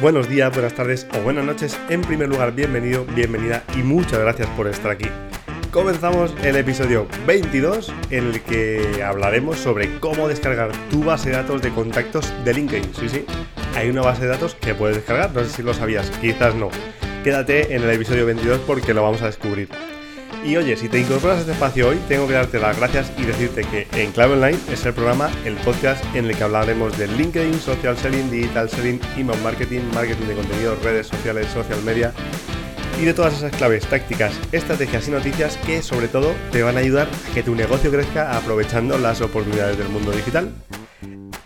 Buenos días, buenas tardes o buenas noches. En primer lugar, bienvenido, bienvenida y muchas gracias por estar aquí. Comenzamos el episodio 22 en el que hablaremos sobre cómo descargar tu base de datos de contactos de LinkedIn. Sí, sí, hay una base de datos que puedes descargar, no sé si lo sabías, quizás no. Quédate en el episodio 22 porque lo vamos a descubrir. Y oye, si te incorporas a este espacio hoy, tengo que darte las gracias y decirte que En Clave Online es el programa, el podcast en el que hablaremos de LinkedIn, social selling, digital selling, email marketing, marketing de contenido, redes sociales, social media y de todas esas claves, tácticas, estrategias y noticias que sobre todo te van a ayudar a que tu negocio crezca aprovechando las oportunidades del mundo digital.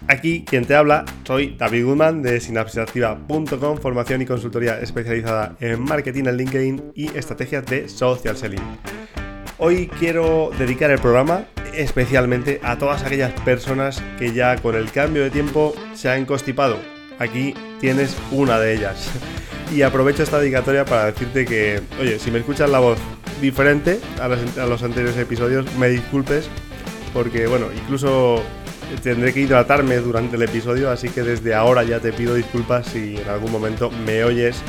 Aquí quien te habla soy David Goodman de sinapsisactiva.com, formación y consultoría especializada en marketing en LinkedIn y estrategias de social selling. Hoy quiero dedicar el programa especialmente a todas aquellas personas que ya con el cambio de tiempo se han constipado. Aquí tienes una de ellas. Y aprovecho esta dedicatoria para decirte que, oye, si me escuchas la voz diferente a los, a los anteriores episodios, me disculpes, porque, bueno, incluso tendré que hidratarme durante el episodio, así que desde ahora ya te pido disculpas si en algún momento me oyes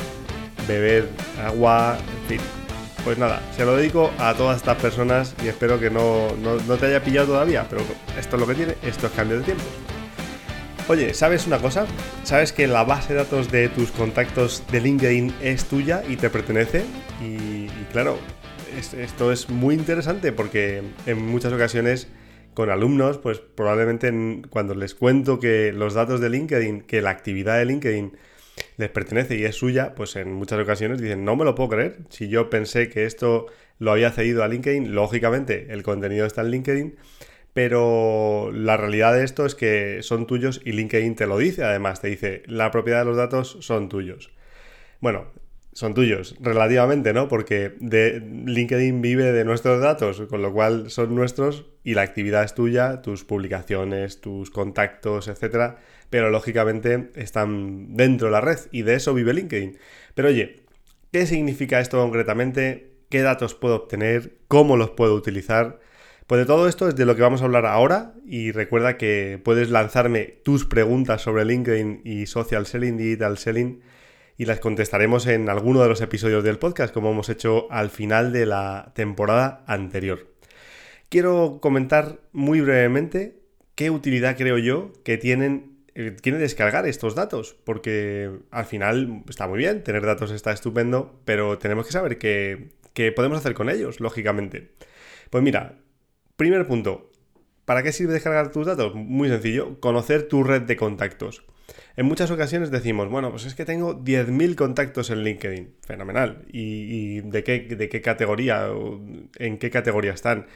beber agua, en fin. Pues nada, se lo dedico a todas estas personas y espero que no, te haya pillado todavía, pero esto es lo que tiene, esto es cambio de tiempo. Oye, ¿sabes una cosa? ¿Sabes que la base de datos de tus contactos de LinkedIn es tuya y te pertenece? Y, claro, esto es muy interesante porque en muchas ocasiones con alumnos, pues probablemente cuando les cuento que los datos de LinkedIn, que la actividad de LinkedIn les pertenece y es suya, pues en muchas ocasiones dicen, no me lo puedo creer. Si yo pensé que esto lo había cedido a LinkedIn, lógicamente el contenido está en LinkedIn, pero la realidad de esto es que son tuyos y LinkedIn te lo dice, además te dice, la propiedad de los datos son tuyos. Bueno, son tuyos, relativamente, ¿no? Porque de LinkedIn vive de nuestros datos, con lo cual son nuestros y la actividad es tuya, tus publicaciones, tus contactos, etcétera, pero lógicamente están dentro de la red y de eso vive LinkedIn. Pero oye, ¿qué significa esto concretamente? ¿Qué datos puedo obtener? ¿Cómo los puedo utilizar? Pues de todo esto es de lo que vamos a hablar ahora y recuerda que puedes lanzarme tus preguntas sobre LinkedIn y social selling, digital selling y las contestaremos en alguno de los episodios del podcast, como hemos hecho al final de la temporada anterior. Quiero comentar muy brevemente qué utilidad creo yo que tienen eh, tiene descargar estos datos, porque al final está muy bien, tener datos está estupendo, pero tenemos que saber qué, qué podemos hacer con ellos, lógicamente. Pues mira, primer punto, ¿para qué sirve descargar tus datos? Muy sencillo, conocer tu red de contactos. En muchas ocasiones decimos, bueno, pues es que tengo 10.000 contactos en LinkedIn. Fenomenal. ¿Y, de, qué, de qué categoría? ¿En qué categoría están?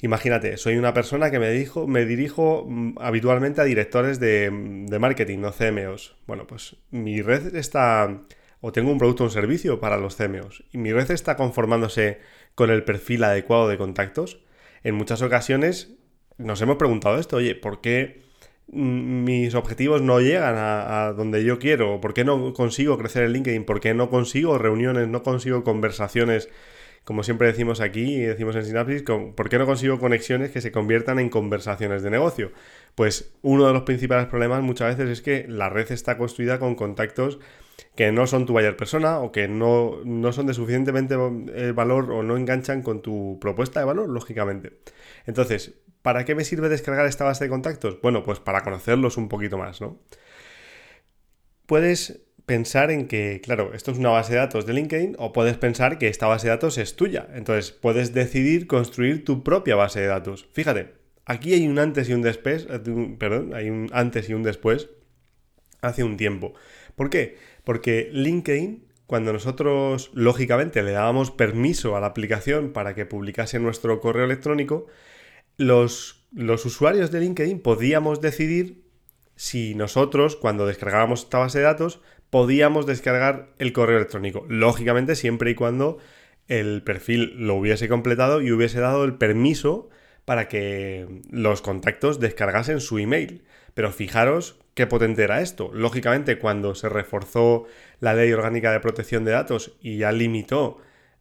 Imagínate, soy una persona que me, dijo, me dirijo mm, habitualmente a directores de, de marketing, no CMOs. Bueno, pues mi red está, o tengo un producto o un servicio para los CMOs, y mi red está conformándose con el perfil adecuado de contactos. En muchas ocasiones nos hemos preguntado esto, oye, ¿por qué mis objetivos no llegan a, donde yo quiero, por qué no consigo crecer en LinkedIn, por qué no consigo reuniones, no consigo conversaciones, como siempre decimos aquí y decimos en Synapsis, por qué no consigo conexiones que se conviertan en conversaciones de negocio. Pues uno de los principales problemas muchas veces es que la red está construida con contactos que no son tu buyer persona o que no, no son de suficientemente eh, valor o no enganchan con tu propuesta de valor, lógicamente. Entonces, ¿Para qué me sirve descargar esta base de contactos? Bueno, pues para conocerlos un poquito más, ¿no? Puedes pensar en que, claro, esto es una base de datos de LinkedIn o puedes pensar que esta base de datos es tuya. Entonces, puedes decidir construir tu propia base de datos. Fíjate, aquí hay un antes y un después, eh, perdón, hay un antes y un después hace un tiempo. ¿Por qué? Porque LinkedIn, cuando nosotros lógicamente le dábamos permiso a la aplicación para que publicase nuestro correo electrónico, los, usuarios de LinkedIn podíamos decidir si nosotros, cuando descargábamos esta base de datos, podíamos descargar el correo electrónico. Lógicamente, siempre y cuando el perfil lo hubiese completado y hubiese dado el permiso para que los contactos descargasen su email. Pero fijaros qué potente era esto. Lógicamente, cuando se reforzó la ley orgánica de protección de datos y ya limitó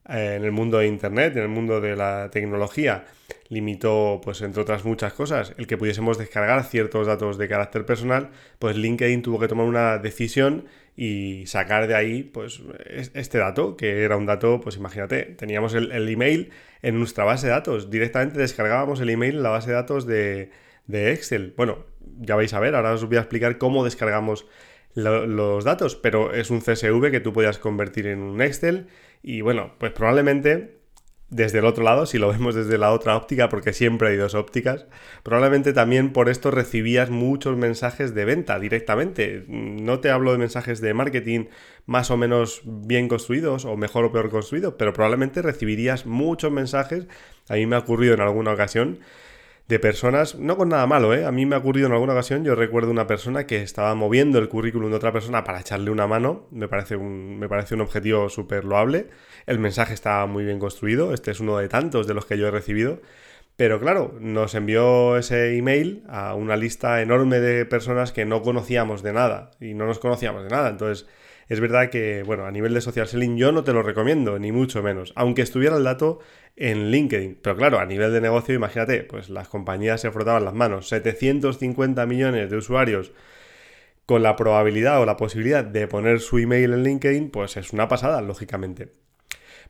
en el mundo de Internet, en el mundo de la tecnología, limitó, pues entre otras muchas cosas, el que pudiésemos descargar ciertos datos de carácter personal, pues LinkedIn tuvo que tomar una decisión y sacar de ahí, pues, este dato, que era un dato, pues imagínate, teníamos el, email en nuestra base de datos, directamente descargábamos el email en la base de datos de, de Excel. Bueno, ya vais a ver, ahora os voy a explicar cómo descargamos los datos, pero es un CSV que tú podías convertir en un Excel y bueno, pues probablemente desde el otro lado, si lo vemos desde la otra óptica, porque siempre hay dos ópticas, probablemente también por esto recibías muchos mensajes de venta directamente. No te hablo de mensajes de marketing más o menos bien construidos o mejor o peor construidos, pero probablemente recibirías muchos mensajes. A mí me ha ocurrido en alguna ocasión de personas, no con nada malo, ¿eh? A mí me ha ocurrido en alguna ocasión, yo recuerdo una persona que estaba moviendo el currículum de otra persona para echarle una mano, me parece un, me parece un objetivo súper loable, el mensaje estaba muy bien construido, este es uno de tantos de los que yo he recibido, pero claro, nos envió ese email a una lista enorme de personas que no conocíamos de nada, y no nos conocíamos de nada, entonces... Es verdad que, bueno, a nivel de social selling yo no te lo recomiendo, ni mucho menos, aunque estuviera el dato en LinkedIn. Pero claro, a nivel de negocio, imagínate, pues las compañías se frotaban las manos. 750 millones de usuarios con la probabilidad o la posibilidad de poner su email en LinkedIn, pues es una pasada, lógicamente.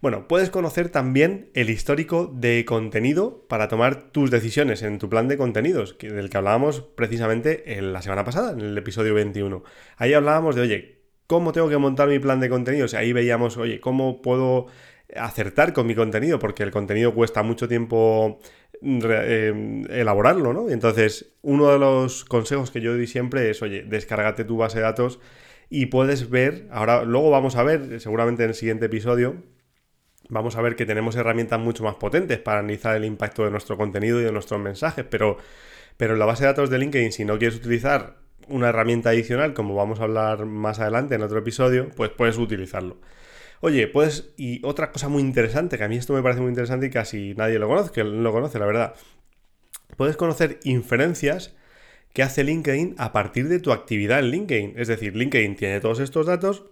Bueno, puedes conocer también el histórico de contenido para tomar tus decisiones en tu plan de contenidos, del que hablábamos precisamente en la semana pasada, en el episodio 21. Ahí hablábamos de, oye, ¿cómo tengo que montar mi plan de contenidos? Ahí veíamos, oye, ¿cómo puedo acertar con mi contenido, porque el contenido cuesta mucho tiempo eh, elaborarlo, ¿no? Entonces, uno de los consejos que yo doy siempre es, oye, descárgate tu base de datos y puedes ver, ahora luego vamos a ver, seguramente en el siguiente episodio, vamos a ver que tenemos herramientas mucho más potentes para analizar el impacto de nuestro contenido y de nuestros mensajes, pero, pero en la base de datos de LinkedIn, si no quieres utilizar una herramienta adicional, como vamos a hablar más adelante en otro episodio, pues puedes utilizarlo. Oye, pues, y otra cosa muy interesante, que a mí esto me parece muy interesante y casi nadie lo conoce, que lo conoce, la verdad. Puedes conocer inferencias que hace LinkedIn a partir de tu actividad en LinkedIn. Es decir, LinkedIn tiene todos estos datos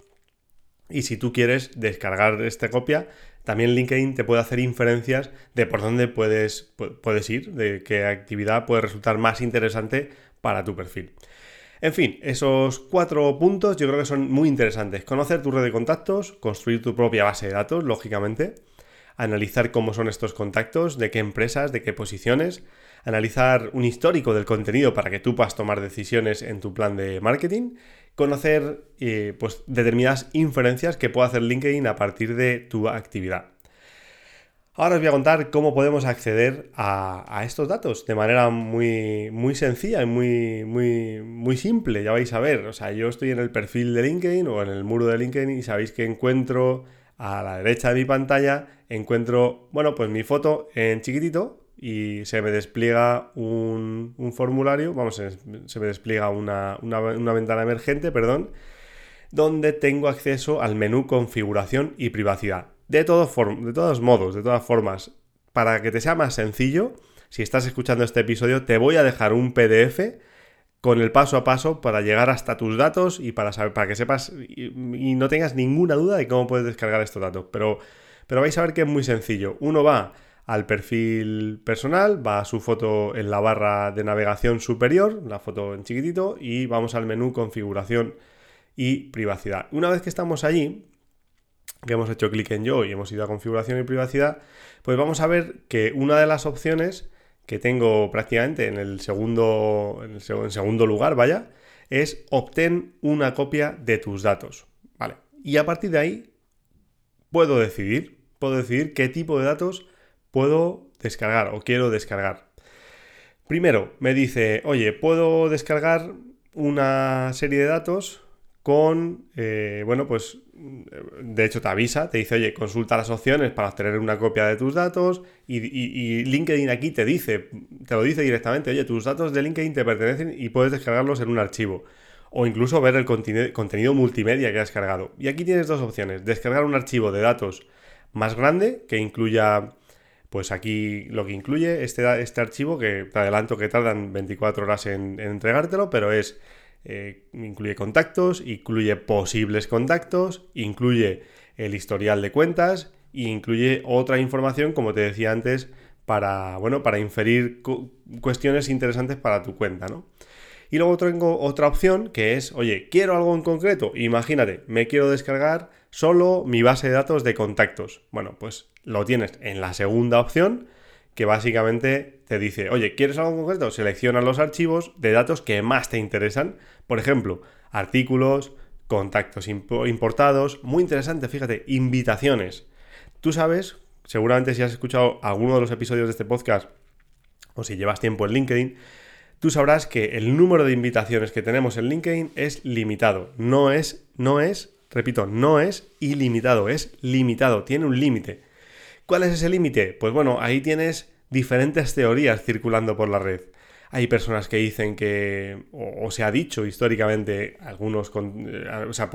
y si tú quieres descargar esta copia, también LinkedIn te puede hacer inferencias de por dónde puedes, puedes ir, de qué actividad puede resultar más interesante para tu perfil. En fin, esos cuatro puntos yo creo que son muy interesantes. Conocer tu red de contactos, construir tu propia base de datos, lógicamente, analizar cómo son estos contactos, de qué empresas, de qué posiciones, analizar un histórico del contenido para que tú puedas tomar decisiones en tu plan de marketing, conocer eh, pues, determinadas inferencias que puede hacer LinkedIn a partir de tu actividad. Ahora os voy a contar cómo podemos acceder a, estos datos de manera muy, muy sencilla y muy, muy, muy simple, ya vais a ver. O sea, yo estoy en el perfil de LinkedIn o en el muro de LinkedIn y sabéis que encuentro a la derecha de mi pantalla, encuentro, bueno, pues mi foto en chiquitito y se me despliega un, formulario, vamos, se, me despliega una, una ventana emergente, perdón, donde tengo acceso al menú configuración y privacidad. De, todos de todos modos, de todas formas, para que te sea más sencillo, si estás escuchando este episodio, te voy a dejar un PDF con el paso a paso para llegar hasta tus datos y para saber, para que sepas y, no tengas ninguna duda de cómo puedes descargar estos datos. Pero, pero vais a ver que es muy sencillo. Uno va al perfil personal, va a su foto en la barra de navegación superior, la foto en chiquitito, y vamos al menú configuración y privacidad. Una vez que estamos allí, que hemos hecho clic en yo y hemos ido a configuración y privacidad, pues vamos a ver que una de las opciones que tengo prácticamente en el segundo, en segundo lugar, vaya, es obtén una copia de tus datos. Vale. Y a partir de ahí puedo decidir, puedo decidir qué tipo de datos puedo descargar o quiero descargar. Primero, me dice, oye, puedo descargar una serie de datos con, eh, bueno, pues de hecho te avisa, te dice, oye, consulta las opciones para obtener una copia de tus datos y, LinkedIn aquí te dice, te lo dice directamente, oye, tus datos de LinkedIn te pertenecen y puedes descargarlos en un archivo o incluso ver el contenido multimedia que has cargado. Y aquí tienes dos opciones, descargar un archivo de datos más grande que incluya, pues aquí lo que incluye este, este archivo que te adelanto que tardan 24 horas en entregártelo, pero es eh, incluye contactos, incluye posibles contactos, incluye el historial de cuentas, incluye otra información, como te decía antes, para, bueno, para inferir cuestiones interesantes para tu cuenta, ¿no? Y luego tengo otra opción que es, oye, quiero algo en concreto. Imagínate, me quiero descargar solo mi base de datos de contactos. Bueno, pues lo tienes en la segunda opción, que básicamente te dice, oye, ¿quieres algo concreto? Selecciona los archivos de datos que más te interesan. Por ejemplo, artículos, contactos importados. Muy interesante, fíjate, invitaciones. Tú sabes, seguramente si has escuchado alguno de los episodios de este podcast o si llevas tiempo en LinkedIn, tú sabrás que el número de invitaciones que tenemos en LinkedIn es limitado. No es, no es, repito, no es ilimitado, es limitado, tiene un límite. ¿Cuál es ese límite? Pues bueno, ahí tienes diferentes teorías circulando por la red. Hay personas que dicen que, o, se ha dicho históricamente, algunos, eh, o sea,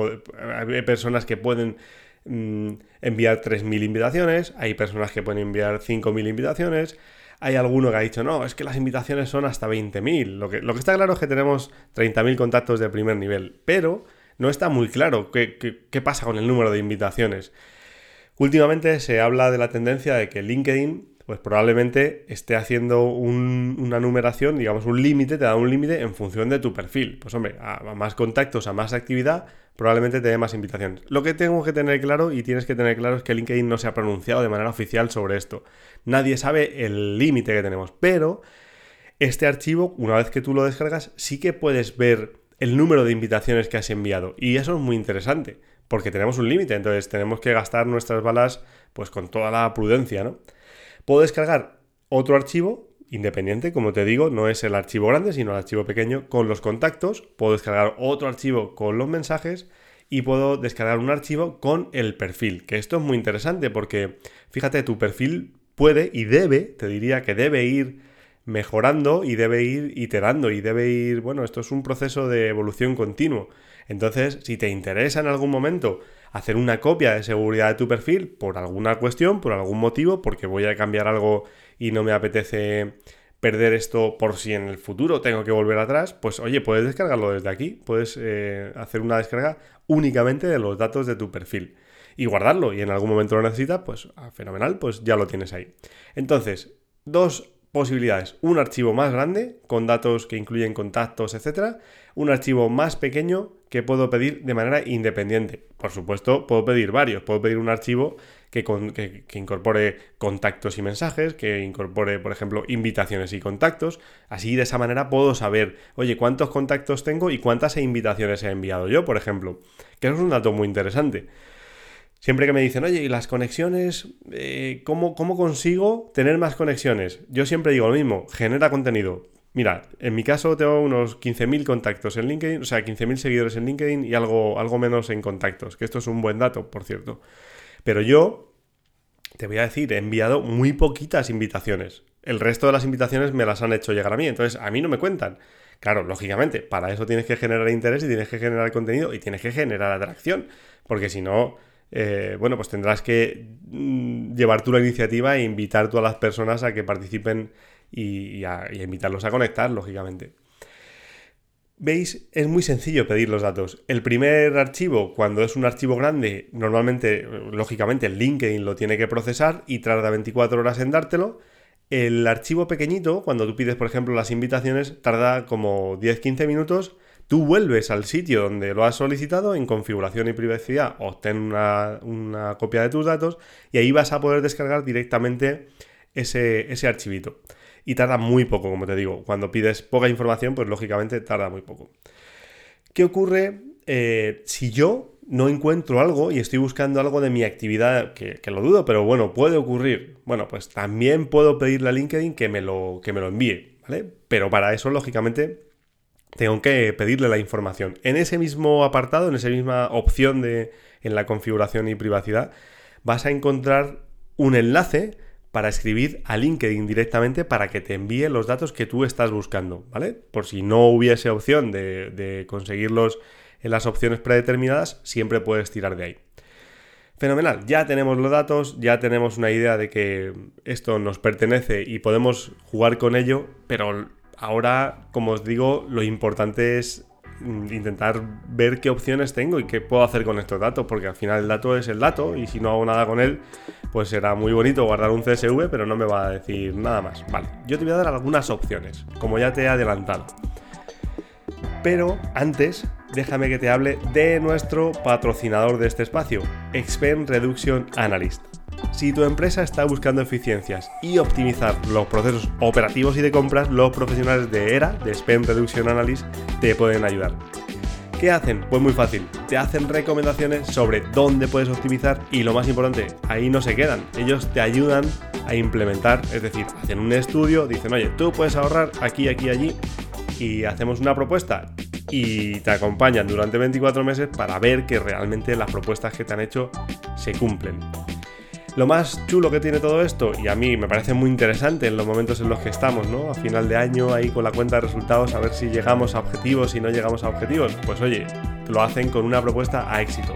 hay personas que pueden mm, enviar 3.000 invitaciones, hay personas que pueden enviar 5.000 invitaciones, hay alguno que ha dicho, no, es que las invitaciones son hasta 20.000. Lo que, lo que está claro es que tenemos 30.000 contactos de primer nivel, pero no está muy claro qué, qué, pasa con el número de invitaciones. Últimamente se habla de la tendencia de que LinkedIn pues probablemente esté haciendo una numeración, digamos un límite, te da un límite en función de tu perfil. Pues hombre, a, más contactos, a más actividad, probablemente te dé más invitaciones. Lo que tengo que tener claro y tienes que tener claro es que LinkedIn no se ha pronunciado de manera oficial sobre esto. Nadie sabe el límite que tenemos, pero este archivo, una vez que tú lo descargas, sí que puedes ver el número de invitaciones que has enviado. Y eso es muy interesante, porque tenemos un límite, entonces tenemos que gastar nuestras balas pues con toda la prudencia, ¿no? Puedo descargar otro archivo independiente, como te digo, no es el archivo grande, sino el archivo pequeño con los contactos. Puedo descargar otro archivo con los mensajes y puedo descargar un archivo con el perfil, que esto es muy interesante porque fíjate, tu perfil puede y debe, te diría que debe ir mejorando y debe ir iterando y debe ir, bueno, esto es un proceso de evolución continuo. Entonces, si te interesa en algún momento hacer una copia de seguridad de tu perfil por alguna cuestión, por algún motivo, porque voy a cambiar algo y no me apetece perder esto por si en el futuro tengo que volver atrás, pues oye, puedes descargarlo desde aquí, puedes eh, hacer una descarga únicamente de los datos de tu perfil y guardarlo y en algún momento lo necesitas, pues ah, fenomenal, pues ya lo tienes ahí. Entonces, dos posibilidades. Un archivo más grande, con datos que incluyen contactos, etc. Un archivo más pequeño que puedo pedir de manera independiente. Por supuesto, puedo pedir varios. Puedo pedir un archivo que, que, incorpore contactos y mensajes, que incorpore, por ejemplo, invitaciones y contactos. Así, de esa manera, puedo saber, oye, cuántos contactos tengo y cuántas invitaciones he enviado yo, por ejemplo. Que eso es un dato muy interesante. Siempre que me dicen, oye, ¿y las conexiones? Eh, ¿cómo, ¿Cómo consigo tener más conexiones? Yo siempre digo lo mismo, genera contenido. Mira, en mi caso tengo unos 15.000 contactos en LinkedIn, o sea, 15.000 seguidores en LinkedIn y algo, algo menos en contactos, que esto es un buen dato, por cierto. Pero yo, te voy a decir, he enviado muy poquitas invitaciones. El resto de las invitaciones me las han hecho llegar a mí, entonces a mí no me cuentan. Claro, lógicamente, para eso tienes que generar interés y tienes que generar contenido y tienes que generar atracción, porque si no, eh, bueno, pues tendrás que mm, llevar tú la iniciativa e invitar tú a las personas a que participen y, a, invitarlos a conectar, lógicamente. ¿Veis? Es muy sencillo pedir los datos. El primer archivo, cuando es un archivo grande, normalmente, lógicamente, el LinkedIn lo tiene que procesar y tarda 24 horas en dártelo. El archivo pequeñito, cuando tú pides, por ejemplo, las invitaciones, tarda como 10-15 minutos Tú vuelves al sitio donde lo has solicitado, en configuración y privacidad, obtén una, copia de tus datos y ahí vas a poder descargar directamente ese, archivito. Y tarda muy poco, como te digo. Cuando pides poca información, pues lógicamente tarda muy poco. ¿Qué ocurre eh, si yo no encuentro algo y estoy buscando algo de mi actividad, que, lo dudo, pero bueno, puede ocurrir. Bueno, pues también puedo pedirle a LinkedIn que me lo, que me lo envíe, ¿vale? Pero para eso, lógicamente, tengo que pedirle la información. En ese mismo apartado, en esa misma opción de en la configuración y privacidad, vas a encontrar un enlace para escribir a LinkedIn directamente para que te envíe los datos que tú estás buscando, ¿vale? Por si no hubiese opción de, de conseguirlos en las opciones predeterminadas, siempre puedes tirar de ahí. Fenomenal, ya tenemos los datos, ya tenemos una idea de que esto nos pertenece y podemos jugar con ello, pero Ahora, como os digo, lo importante es mm, intentar ver qué opciones tengo y qué puedo hacer con estos datos, porque al final el dato es el dato y si no hago nada con él, pues será muy bonito guardar un CSV, pero no me va a decir nada más. Vale, yo te voy a dar algunas opciones, como ya te he adelantado. Pero antes, déjame que te hable de nuestro patrocinador de este espacio, Expen Reduction Analyst. Si tu empresa está buscando eficiencias y optimizar los procesos operativos y de compras, los profesionales de ERA, de Spend Reduction Analyst, te pueden ayudar. ¿Qué hacen? Pues muy fácil, te hacen recomendaciones sobre dónde puedes optimizar y lo más importante, ahí no se quedan, ellos te ayudan a implementar, es decir, hacen un estudio, dicen, oye, tú puedes ahorrar aquí, aquí, allí y hacemos una propuesta y te acompañan durante 24 meses para ver que realmente las propuestas que te han hecho se cumplen. Lo más chulo que tiene todo esto, y a mí me parece muy interesante en los momentos en los que estamos, ¿no? A final de año, ahí con la cuenta de resultados, a ver si llegamos a objetivos, si no llegamos a objetivos. Pues oye, lo hacen con una propuesta a éxito.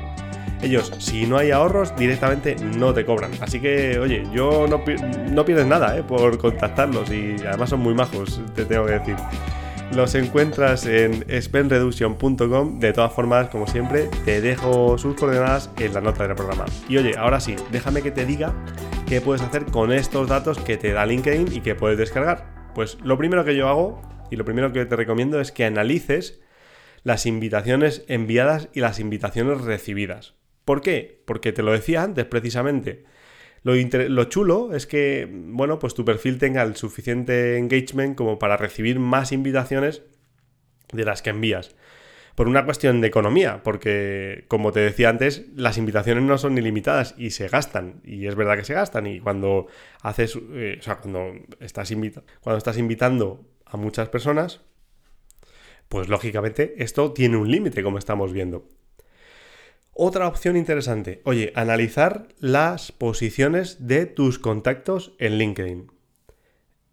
Ellos, si no hay ahorros, directamente no te cobran. Así que, oye, yo no, no pierdes nada ¿eh? por contactarlos y además son muy majos, te tengo que decir. Los encuentras en spendreduction.com. De todas formas, como siempre, te dejo sus coordenadas en la nota del programa. Y oye, ahora sí, déjame que te diga qué puedes hacer con estos datos que te da LinkedIn y que puedes descargar. Pues lo primero que yo hago y lo primero que te recomiendo es que analices las invitaciones enviadas y las invitaciones recibidas. ¿Por qué? Porque te lo decía antes precisamente. Lo, chulo es que, bueno, pues tu perfil tenga el suficiente engagement como para recibir más invitaciones de las que envías. Por una cuestión de economía, porque como te decía antes, las invitaciones no son ilimitadas y se gastan. Y es verdad que se gastan. Y cuando haces, eh, o sea, cuando estás, cuando estás invitando a muchas personas, pues lógicamente esto tiene un límite, como estamos viendo. Otra opción interesante, oye, analizar las posiciones de tus contactos en LinkedIn.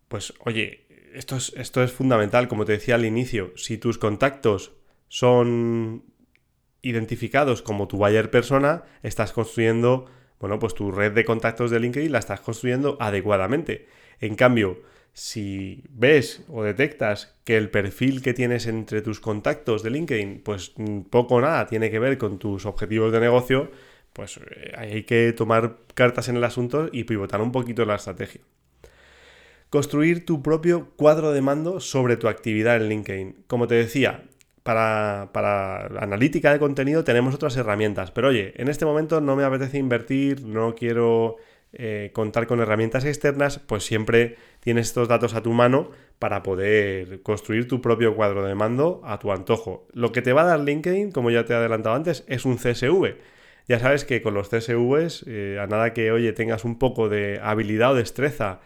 Pues oye, esto es, esto es fundamental, como te decía al inicio, si tus contactos son identificados como tu buyer persona, estás construyendo, bueno, pues tu red de contactos de LinkedIn la estás construyendo adecuadamente. En cambio, si ves o detectas que el perfil que tienes entre tus contactos de LinkedIn, pues mm, poco o nada tiene que ver con tus objetivos de negocio, pues eh, hay que tomar cartas en el asunto y pivotar un poquito la estrategia. Construir tu propio cuadro de mando sobre tu actividad en LinkedIn. Como te decía, para, para, analítica de contenido tenemos otras herramientas, pero oye, en este momento no me apetece invertir, no quiero eh, contar con herramientas externas, pues siempre tienes estos datos a tu mano para poder construir tu propio cuadro de mando a tu antojo. Lo que te va a dar LinkedIn, como ya te he adelantado antes, es un CSV. Ya sabes que con los CSVs, eh, a nada que, oye, tengas un poco de habilidad o destreza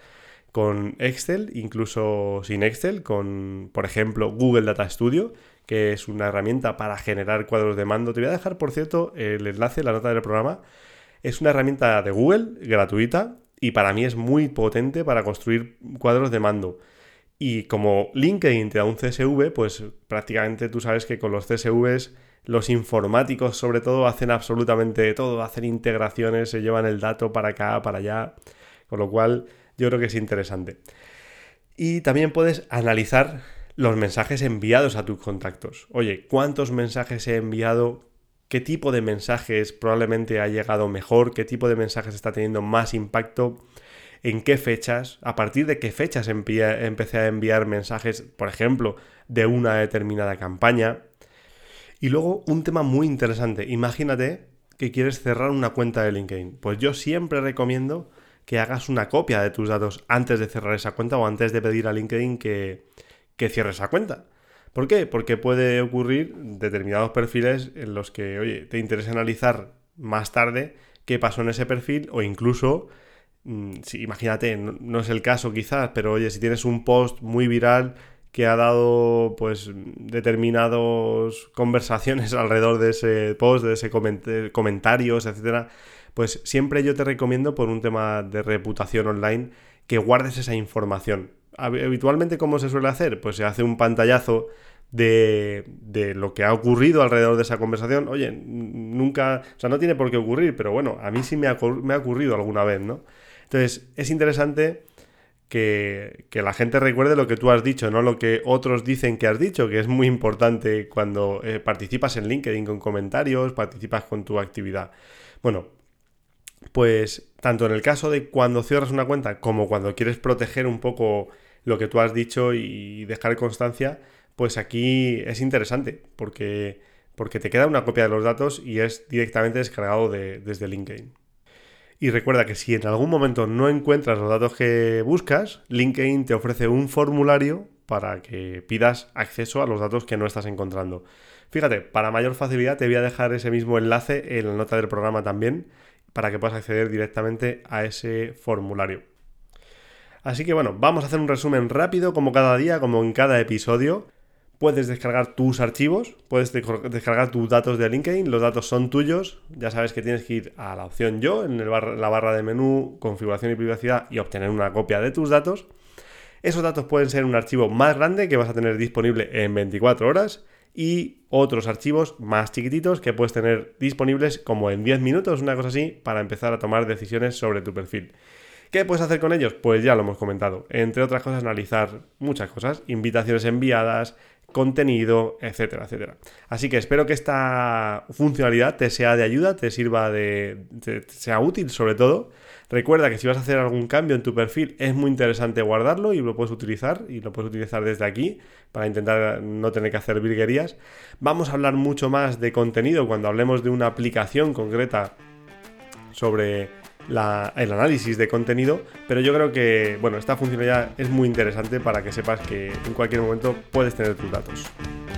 con Excel, incluso sin Excel, con, por ejemplo, Google Data Studio, que es una herramienta para generar cuadros de mando. Te voy a dejar, por cierto, el enlace, la nota del programa, es una herramienta de Google gratuita y para mí es muy potente para construir cuadros de mando. Y como LinkedIn te da un CSV, pues prácticamente tú sabes que con los CSVs los informáticos sobre todo hacen absolutamente todo, hacen integraciones, se llevan el dato para acá, para allá, con lo cual yo creo que es interesante. Y también puedes analizar los mensajes enviados a tus contactos. Oye, ¿cuántos mensajes he enviado? Qué tipo de mensajes probablemente ha llegado mejor, qué tipo de mensajes está teniendo más impacto, en qué fechas, a partir de qué fechas empecé a enviar mensajes, por ejemplo, de una determinada campaña. Y luego un tema muy interesante, imagínate que quieres cerrar una cuenta de LinkedIn. Pues yo siempre recomiendo que hagas una copia de tus datos antes de cerrar esa cuenta o antes de pedir a LinkedIn que, que cierre esa cuenta. ¿Por qué? Porque puede ocurrir determinados perfiles en los que, oye, te interesa analizar más tarde qué pasó en ese perfil o incluso, mm, si, imagínate, no, es el caso quizás, pero oye, si tienes un post muy viral que ha dado pues determinadas conversaciones alrededor de ese post, de ese comentarios, etcétera, pues siempre yo te recomiendo por un tema de reputación online que guardes esa información habitualmente, ¿cómo se suele hacer? Pues se hace un pantallazo de, lo que ha ocurrido alrededor de esa conversación. Oye, nunca, o sea, no tiene por qué ocurrir, pero bueno, a mí sí me ha, ocurrido alguna vez, ¿no? Entonces, es interesante que, la gente recuerde lo que tú has dicho, no lo que otros dicen que has dicho, que es muy importante cuando eh, participas en LinkedIn con comentarios, participas con tu actividad. Bueno, pues tanto en el caso de cuando cierras una cuenta como cuando quieres proteger un poco lo que tú has dicho y dejar constancia, pues aquí es interesante porque, porque te queda una copia de los datos y es directamente descargado desde LinkedIn. Y recuerda que si en algún momento no encuentras los datos que buscas, LinkedIn te ofrece un formulario para que pidas acceso a los datos que no estás encontrando. Fíjate, para mayor facilidad te voy a dejar ese mismo enlace en la nota del programa también para que puedas acceder directamente a ese formulario. Así que bueno, vamos a hacer un resumen rápido como cada día, como en cada episodio puedes descargar tus archivos, puedes descargar tus datos de LinkedIn, los datos son tuyos, ya sabes que tienes que ir a la opción yo en la barra de menú, configuración y privacidad y obtener una copia de tus datos. Esos datos pueden ser un archivo más grande que vas a tener disponible en 24 horas y otros archivos más chiquititos que puedes tener disponibles como en 10 minutos, una cosa así, para empezar a tomar decisiones sobre tu perfil. ¿Qué puedes hacer con ellos? Pues ya lo hemos comentado. Entre otras cosas, analizar muchas cosas, invitaciones enviadas, contenido, etcétera, etcétera. Así que espero que esta funcionalidad te sea de ayuda, te sirva de, sea útil sobre todo. Recuerda que si vas a hacer algún cambio en tu perfil es muy interesante guardarlo y lo puedes utilizar y lo puedes utilizar desde aquí para intentar no tener que hacer virguerías. Vamos a hablar mucho más de contenido cuando hablemos de una aplicación concreta sobre el análisis de contenido, pero yo creo que, bueno, esta funcionalidad es muy interesante para que sepas que en cualquier momento puedes tener tus datos.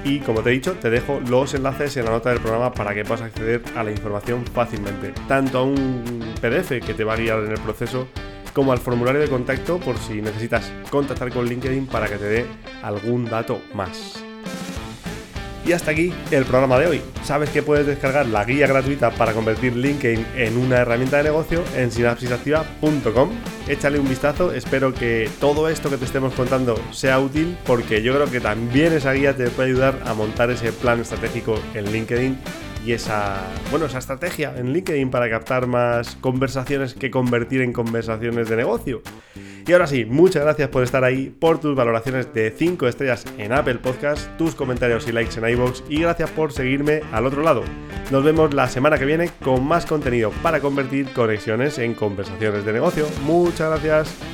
Y como te he dicho, te dejo los enlaces en la nota del programa para que puedas acceder a la información fácilmente, tanto a un PDF que te va a guiar en el proceso, como al formulario de contacto por si necesitas contactar con LinkedIn para que te dé algún dato más. Y hasta aquí el programa de hoy. Sabes que puedes descargar la guía gratuita para convertir LinkedIn en una herramienta de negocio en sinapsisactiva.com. Échale un vistazo, espero que todo esto que te estemos contando sea útil porque yo creo que también esa guía te puede ayudar a montar ese plan estratégico en LinkedIn y esa, bueno, esa estrategia en LinkedIn para captar más conversaciones que convertir en conversaciones de negocio. Y ahora sí, muchas gracias por estar ahí, por tus valoraciones de 5 estrellas en Apple Podcast, tus comentarios y likes en iVoox y gracias por seguirme al otro lado. Nos vemos la semana que viene con más contenido para convertir conexiones en conversaciones de negocio. Muchas gracias.